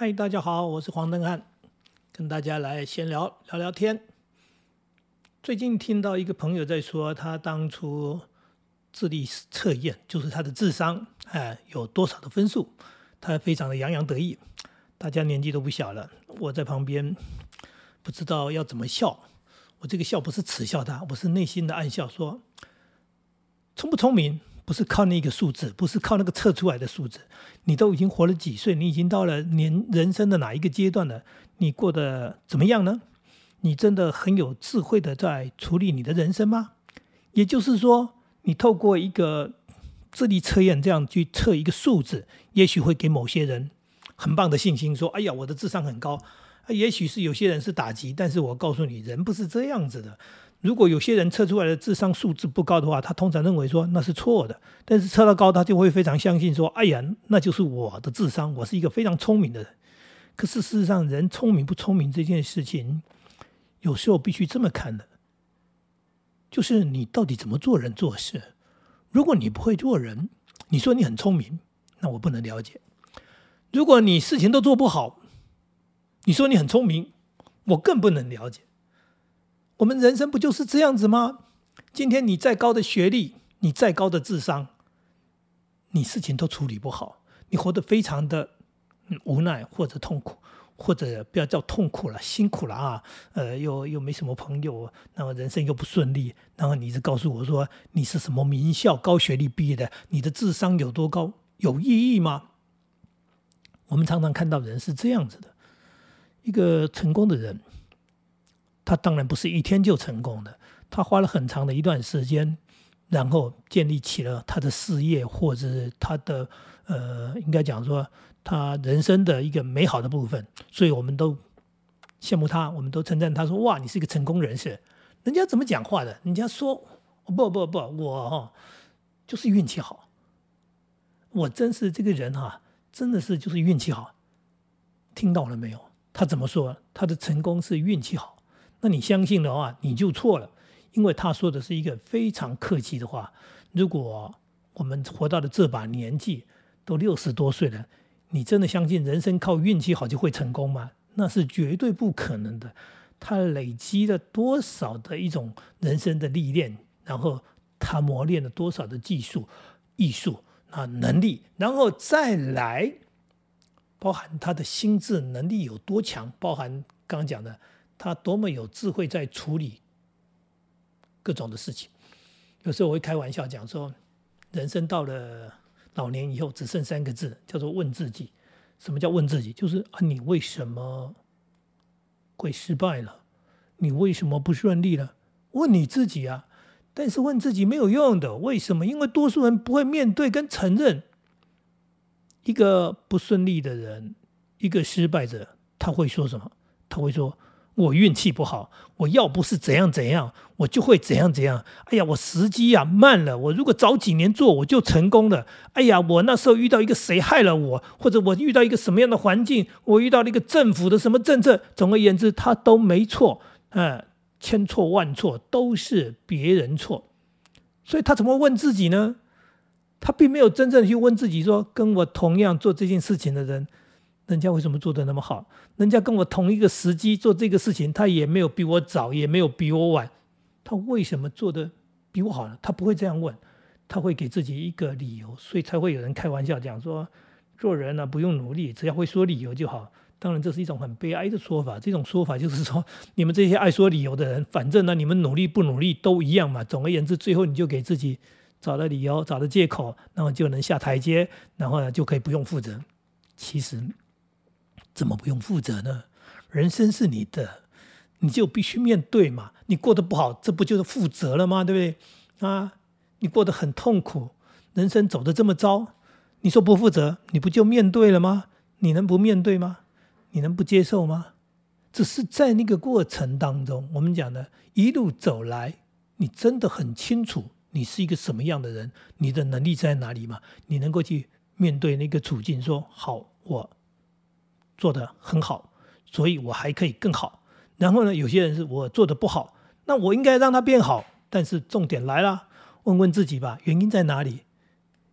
嗨，大家好，我是黄登汉，跟大家来闲聊聊聊天。最近听到一个朋友在说，他当初智力测验，就是他的智商，哎，有多少的分数，他非常的洋洋得意。大家年纪都不小了，我在旁边不知道要怎么笑。我这个笑不是耻笑他，我是内心的暗笑，说聪不聪明。不是靠那个数字，不是靠那个测出来的数字。你都已经活了几岁？你已经到了年人生的哪一个阶段了？你过得怎么样呢？你真的很有智慧的在处理你的人生吗？也就是说，你透过一个智力测验这样去测一个数字，也许会给某些人很棒的信心，说：“哎呀，我的智商很高。”也许是有些人是打击，但是我告诉你，人不是这样子的。如果有些人测出来的智商数字不高的话，他通常认为说那是错的；但是测到高，他就会非常相信说：“哎呀，那就是我的智商，我是一个非常聪明的人。”可是事实上，人聪明不聪明这件事情，有时候必须这么看的，就是你到底怎么做人做事。如果你不会做人，你说你很聪明，那我不能了解；如果你事情都做不好，你说你很聪明，我更不能了解。我们人生不就是这样子吗？今天你再高的学历，你再高的智商，你事情都处理不好，你活得非常的无奈或者痛苦，或者不要叫痛苦了，辛苦了啊！呃，又又没什么朋友，然后人生又不顺利，然后你一直告诉我说你是什么名校高学历毕业的，你的智商有多高，有意义吗？我们常常看到人是这样子的，一个成功的人。他当然不是一天就成功的，他花了很长的一段时间，然后建立起了他的事业，或者他的呃，应该讲说他人生的一个美好的部分。所以我们都羡慕他，我们都称赞他说：“哇，你是一个成功人士。”人家怎么讲话的？人家说：“不不不，我哈就是运气好，我真是这个人哈，真的是就是运气好。”听到了没有？他怎么说？他的成功是运气好。那你相信的话，你就错了，因为他说的是一个非常客气的话。如果我们活到了这把年纪，都六十多岁了，你真的相信人生靠运气好就会成功吗？那是绝对不可能的。他累积了多少的一种人生的历练，然后他磨练了多少的技术、艺术啊能力，然后再来，包含他的心智能力有多强，包含刚刚讲的。他多么有智慧，在处理各种的事情。有时候我会开玩笑讲说，人生到了老年以后，只剩三个字，叫做问自己。什么叫问自己？就是啊，你为什么会失败了？你为什么不顺利了？问你自己啊。但是问自己没有用的，为什么？因为多数人不会面对跟承认一个不顺利的人，一个失败者，他会说什么？他会说。我运气不好，我要不是怎样怎样，我就会怎样怎样。哎呀，我时机呀慢了，我如果早几年做，我就成功了。哎呀，我那时候遇到一个谁害了我，或者我遇到一个什么样的环境，我遇到了一个政府的什么政策，总而言之，他都没错。嗯，千错万错都是别人错，所以他怎么问自己呢？他并没有真正去问自己，说跟我同样做这件事情的人。人家为什么做的那么好？人家跟我同一个时机做这个事情，他也没有比我早，也没有比我晚，他为什么做的比我好呢？他不会这样问，他会给自己一个理由，所以才会有人开玩笑讲说，做人呢不用努力，只要会说理由就好。当然这是一种很悲哀的说法，这种说法就是说，你们这些爱说理由的人，反正呢你们努力不努力都一样嘛。总而言之，最后你就给自己找了理由，找了借口，然后就能下台阶，然后呢就可以不用负责。其实。怎么不用负责呢？人生是你的，你就必须面对嘛。你过得不好，这不就是负责了吗？对不对？啊，你过得很痛苦，人生走得这么糟，你说不负责，你不就面对了吗？你能不面对吗？你能不接受吗？只是在那个过程当中，我们讲的一路走来，你真的很清楚你是一个什么样的人，你的能力在哪里吗？你能够去面对那个处境，说好我。做的很好，所以我还可以更好。然后呢，有些人是我做的不好，那我应该让他变好。但是重点来了，问问自己吧，原因在哪里？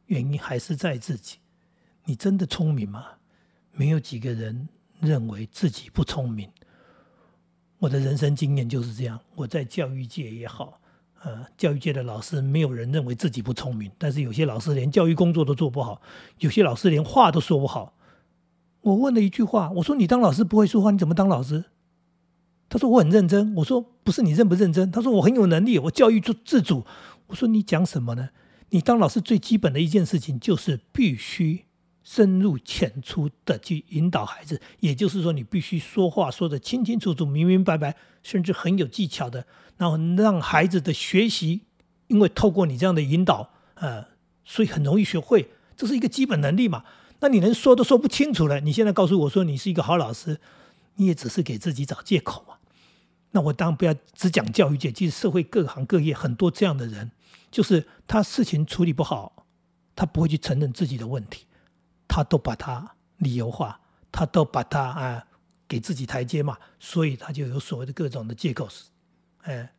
原因还是在自己。你真的聪明吗？没有几个人认为自己不聪明。我的人生经验就是这样。我在教育界也好，呃，教育界的老师没有人认为自己不聪明，但是有些老师连教育工作都做不好，有些老师连话都说不好。我问了一句话，我说：“你当老师不会说话，你怎么当老师？”他说：“我很认真。”我说：“不是你认不认真？”他说：“我很有能力，我教育做自主。”我说：“你讲什么呢？你当老师最基本的一件事情就是必须。”深入浅出的去引导孩子，也就是说，你必须说话说得清清楚楚、明明白白，甚至很有技巧的，然后让孩子的学习，因为透过你这样的引导，呃，所以很容易学会，这是一个基本能力嘛。那你连说都说不清楚了，你现在告诉我说你是一个好老师，你也只是给自己找借口嘛。那我当然不要只讲教育界，其实社会各行各业很多这样的人，就是他事情处理不好，他不会去承认自己的问题。他都把它理由化，他都把它啊给自己台阶嘛，所以他就有所谓的各种的借口是，哎，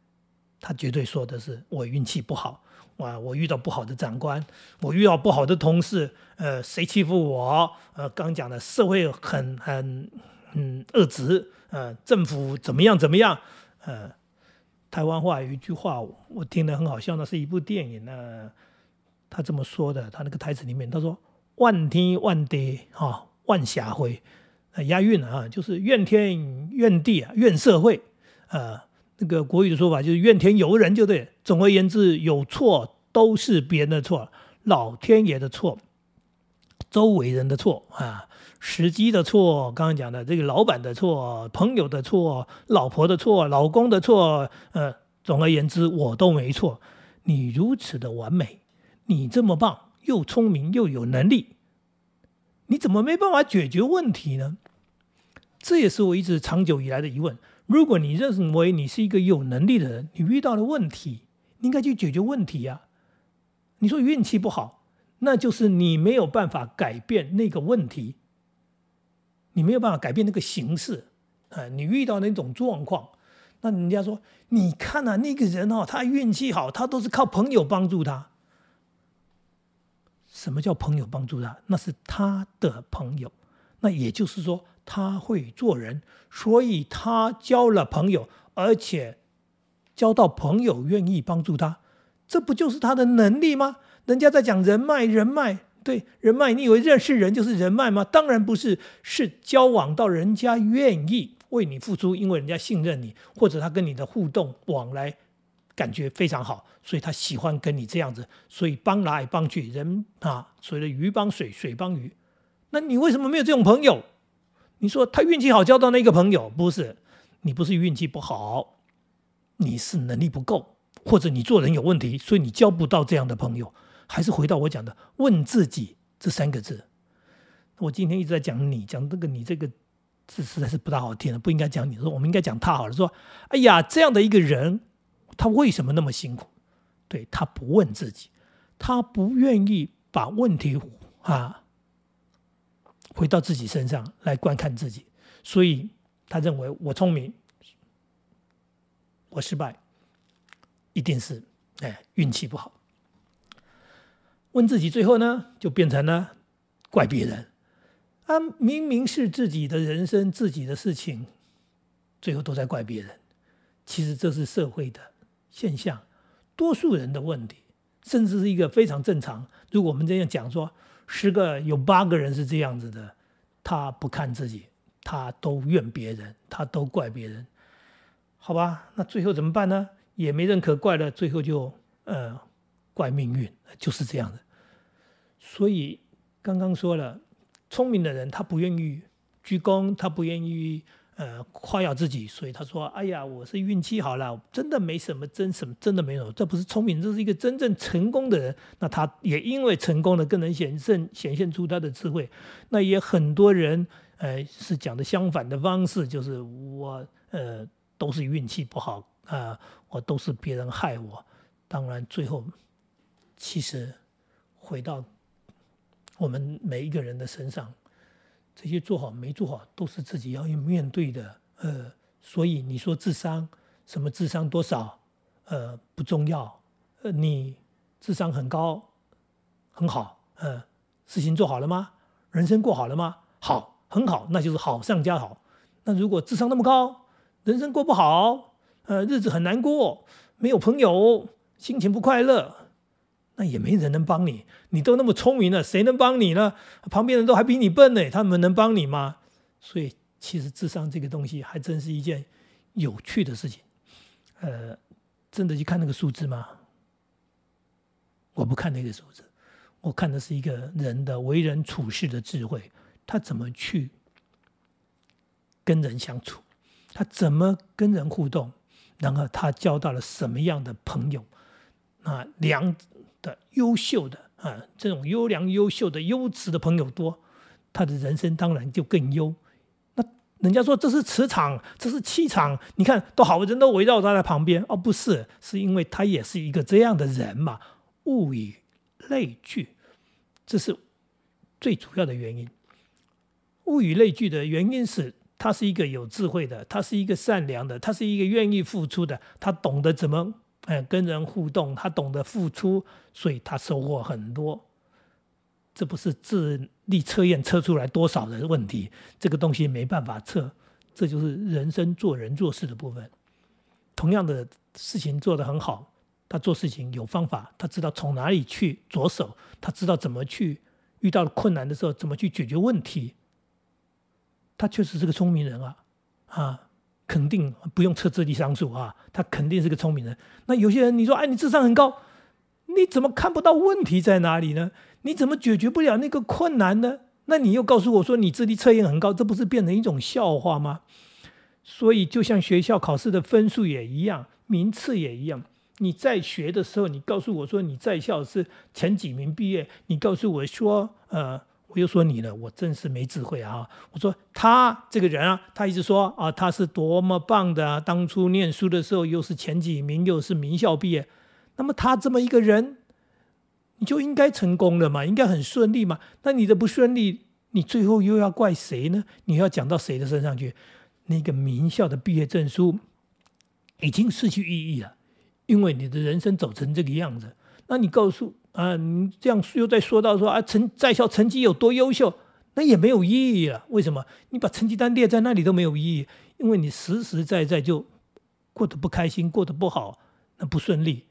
他绝对说的是我运气不好，哇，我遇到不好的长官，我遇到不好的同事，呃，谁欺负我？呃，刚讲的社会很很嗯恶质，呃，政府怎么样怎么样？呃，台湾话有一句话我听得很好笑，那是一部电影呢，他这么说的，他那个台词里面他说。万天万地，哈，万霞辉，呃押韵啊，就是怨天怨地啊，怨社会，呃，那个国语的说法就是怨天尤人，就对。总而言之，有错都是别人的错，老天爷的错，周围人的错啊，时机的错，刚刚讲的这个老板的错，朋友的错，老婆的错，老公的错，呃，总而言之，我都没错。你如此的完美，你这么棒。又聪明又有能力，你怎么没办法解决问题呢？这也是我一直长久以来的疑问。如果你认为你是一个有能力的人，你遇到了问题，应该去解决问题呀。你说运气不好，那就是你没有办法改变那个问题，你没有办法改变那个形式啊。你遇到那种状况，那人家说，你看啊，那个人哦，他运气好，他都是靠朋友帮助他。什么叫朋友帮助他？那是他的朋友，那也就是说他会做人，所以他交了朋友，而且交到朋友愿意帮助他，这不就是他的能力吗？人家在讲人脉，人脉对人脉，你以为认识人就是人脉吗？当然不是，是交往到人家愿意为你付出，因为人家信任你，或者他跟你的互动往来。感觉非常好，所以他喜欢跟你这样子，所以帮来帮去，人啊，所谓的鱼帮水，水帮鱼。那你为什么没有这种朋友？你说他运气好交到那个朋友，不是你不是运气不好，你是能力不够，或者你做人有问题，所以你交不到这样的朋友。还是回到我讲的“问自己”这三个字。我今天一直在讲你，讲这个你这个字实在是不大好听的，不应该讲你。说我们应该讲他好了。说哎呀，这样的一个人。他为什么那么辛苦？对他不问自己，他不愿意把问题啊回到自己身上来观看自己，所以他认为我聪明，我失败，一定是哎运气不好。问自己，最后呢就变成了怪别人。啊，明明是自己的人生、自己的事情，最后都在怪别人。其实这是社会的。现象，多数人的问题，甚至是一个非常正常。如果我们这样讲说，十个有八个人是这样子的，他不看自己，他都怨别人，他都怪别人，好吧？那最后怎么办呢？也没人可怪了，最后就呃怪命运，就是这样的。所以刚刚说了，聪明的人他不愿意鞠躬，他不愿意。呃，夸耀自己，所以他说：“哎呀，我是运气好了，真的没什么，真什么真的没有，这不是聪明，这是一个真正成功的人。那他也因为成功了，更能显现显现出他的智慧。那也很多人，呃，是讲的相反的方式，就是我呃都是运气不好啊，我都是别人害我。当然，最后其实回到我们每一个人的身上。”这些做好没做好都是自己要面对的，呃，所以你说智商什么智商多少，呃，不重要，呃，你智商很高，很好，呃，事情做好了吗？人生过好了吗？好，很好，那就是好上加好。那如果智商那么高，人生过不好，呃，日子很难过，没有朋友，心情不快乐，那也没人能帮你。你都那么聪明了，谁能帮你呢？旁边人都还比你笨呢，他们能帮你吗？所以，其实智商这个东西还真是一件有趣的事情。呃，真的去看那个数字吗？我不看那个数字，我看的是一个人的为人处事的智慧，他怎么去跟人相处，他怎么跟人互动，然后他交到了什么样的朋友啊？良的、优秀的啊，这种优良、优秀的、优质的朋友多，他的人生当然就更优。那人家说这是磁场，这是气场，你看都好人都围绕他在旁边哦，不是，是因为他也是一个这样的人嘛。物以类聚，这是最主要的原因。物以类聚的原因是，他是一个有智慧的，他是一个善良的，他是一个愿意付出的，他懂得怎么哎跟人互动，他懂得付出，所以他收获很多。这不是智力测验测出来多少的问题，这个东西没办法测，这就是人生做人做事的部分。同样的事情做得很好。他做事情有方法，他知道从哪里去着手，他知道怎么去遇到困难的时候怎么去解决问题。他确实是个聪明人啊，啊，肯定不用测智力商数啊，他肯定是个聪明人。那有些人你说，哎，你智商很高，你怎么看不到问题在哪里呢？你怎么解决不了那个困难呢？那你又告诉我说你智力测验很高，这不是变成一种笑话吗？所以就像学校考试的分数也一样，名次也一样。你在学的时候，你告诉我说你在校是前几名毕业，你告诉我说，呃，我又说你了，我真是没智慧啊！我说他这个人啊，他一直说啊，他是多么棒的啊，当初念书的时候又是前几名，又是名校毕业，那么他这么一个人，你就应该成功了嘛，应该很顺利嘛。那你的不顺利，你最后又要怪谁呢？你要讲到谁的身上去？那个名校的毕业证书已经失去意义了。因为你的人生走成这个样子，那你告诉啊，你这样又在说到说啊，成在校成绩有多优秀，那也没有意义了。为什么？你把成绩单列在那里都没有意义，因为你实实在在就过得不开心，过得不好，那不顺利，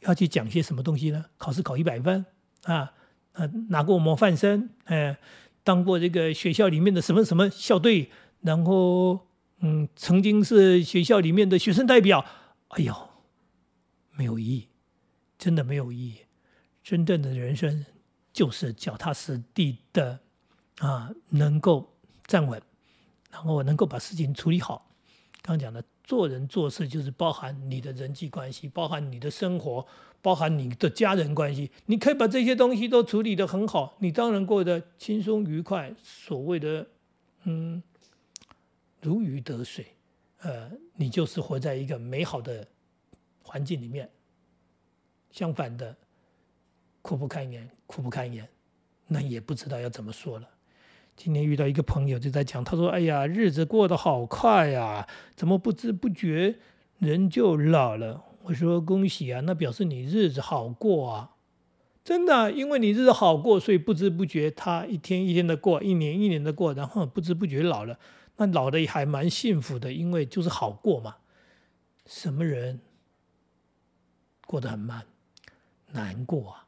要去讲些什么东西呢？考试考一百分啊，啊，拿过模范生，哎，当过这个学校里面的什么什么校队，然后嗯，曾经是学校里面的学生代表，哎呦。没有意义，真的没有意义。真正的人生就是脚踏实地的啊，能够站稳，然后能够把事情处理好。刚刚讲的做人做事，就是包含你的人际关系，包含你的生活，包含你的家人关系。你可以把这些东西都处理得很好，你当然过得轻松愉快。所谓的嗯，如鱼得水，呃，你就是活在一个美好的。环境里面，相反的，苦不堪言，苦不堪言，那也不知道要怎么说了。今天遇到一个朋友就在讲，他说：“哎呀，日子过得好快呀，怎么不知不觉人就老了？”我说：“恭喜啊，那表示你日子好过啊，真的，因为你日子好过，所以不知不觉他一天一天的过，一年一年的过，然后不知不觉老了。那老的还蛮幸福的，因为就是好过嘛。什么人？”过得很慢，难过啊，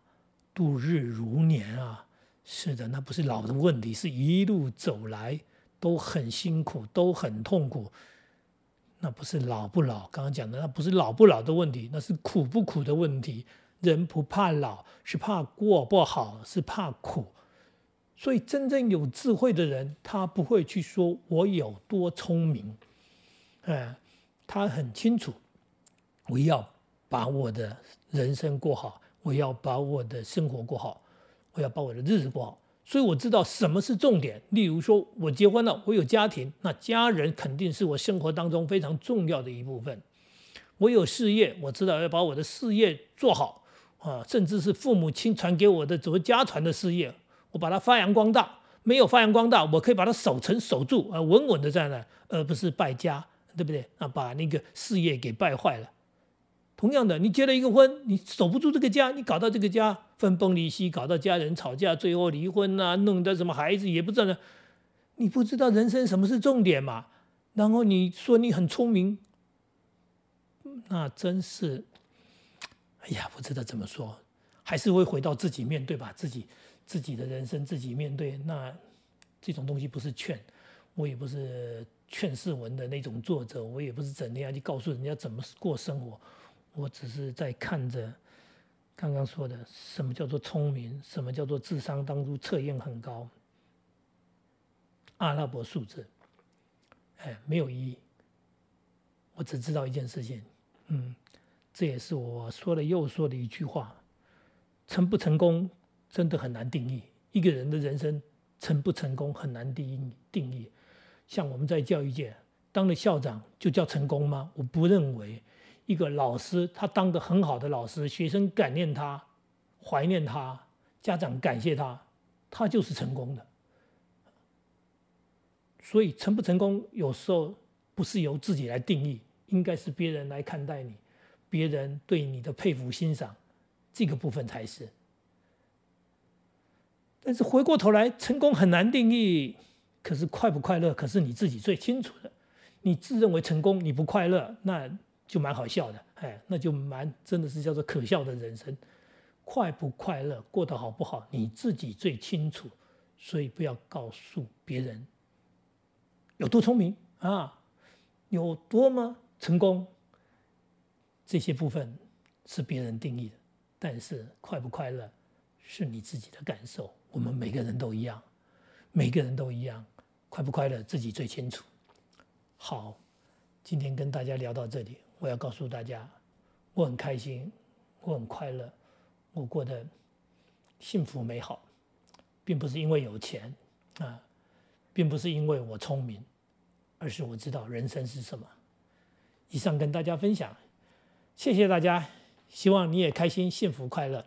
度日如年啊，是的，那不是老的问题，是一路走来都很辛苦，都很痛苦，那不是老不老，刚刚讲的那不是老不老的问题，那是苦不苦的问题。人不怕老，是怕过不好，是怕苦。所以真正有智慧的人，他不会去说我有多聪明，哎，他很清楚，我要。把我的人生过好，我要把我的生活过好，我要把我的日子过好，所以我知道什么是重点。例如说，我结婚了，我有家庭，那家人肯定是我生活当中非常重要的一部分。我有事业，我知道要把我的事业做好啊，甚至是父母亲传给我的作为家传的事业，我把它发扬光大。没有发扬光大，我可以把它守成守住啊，稳稳的在那，而不是败家，对不对？啊，把那个事业给败坏了。同样的，你结了一个婚，你守不住这个家，你搞到这个家分崩离析，搞到家人吵架，最后离婚啊，弄得什么孩子也不知道呢。你不知道人生什么是重点嘛？然后你说你很聪明，那真是，哎呀，不知道怎么说，还是会回到自己面对吧，自己自己的人生自己面对。那这种东西不是劝，我也不是劝世文的那种作者，我也不是整天要去告诉人家怎么过生活，我只是在看着刚刚说的什么叫做聪明，什么叫做智商，当初测验很高，阿拉伯数字。哎，没有意义。我只知道一件事情，嗯，这也是我说了又说的一句话：成不成功真的很难定义。一个人的人生成不成功很难定义。定义。像我们在教育界当了校长就叫成功吗？我不认为。一个老师他当的很好的老师，学生感念他、怀念他，家长感谢他，他就是成功的。所以成不成功，有时候不是由自己来定义，应该是别人来看待你，别人对你的佩服欣赏，这个部分才是。但是回过头来，成功很难定义，可是快不快乐，可是你自己最清楚的。你自认为成功，你不快乐，那就蛮好笑的，哎，那就蛮真的是叫做可笑的人生。快不快乐，过得好不好，你自己最清楚，所以不要告诉别人。有多聪明啊？有多么成功？这些部分是别人定义的，但是快不快乐是你自己的感受。我们每个人都一样，每个人都一样，快不快乐自己最清楚。好，今天跟大家聊到这里，我要告诉大家，我很开心，我很快乐，我过得幸福美好，并不是因为有钱啊。并不是因为我聪明，而是我知道人生是什么。以上跟大家分享，谢谢大家，希望你也开心、幸福、快乐。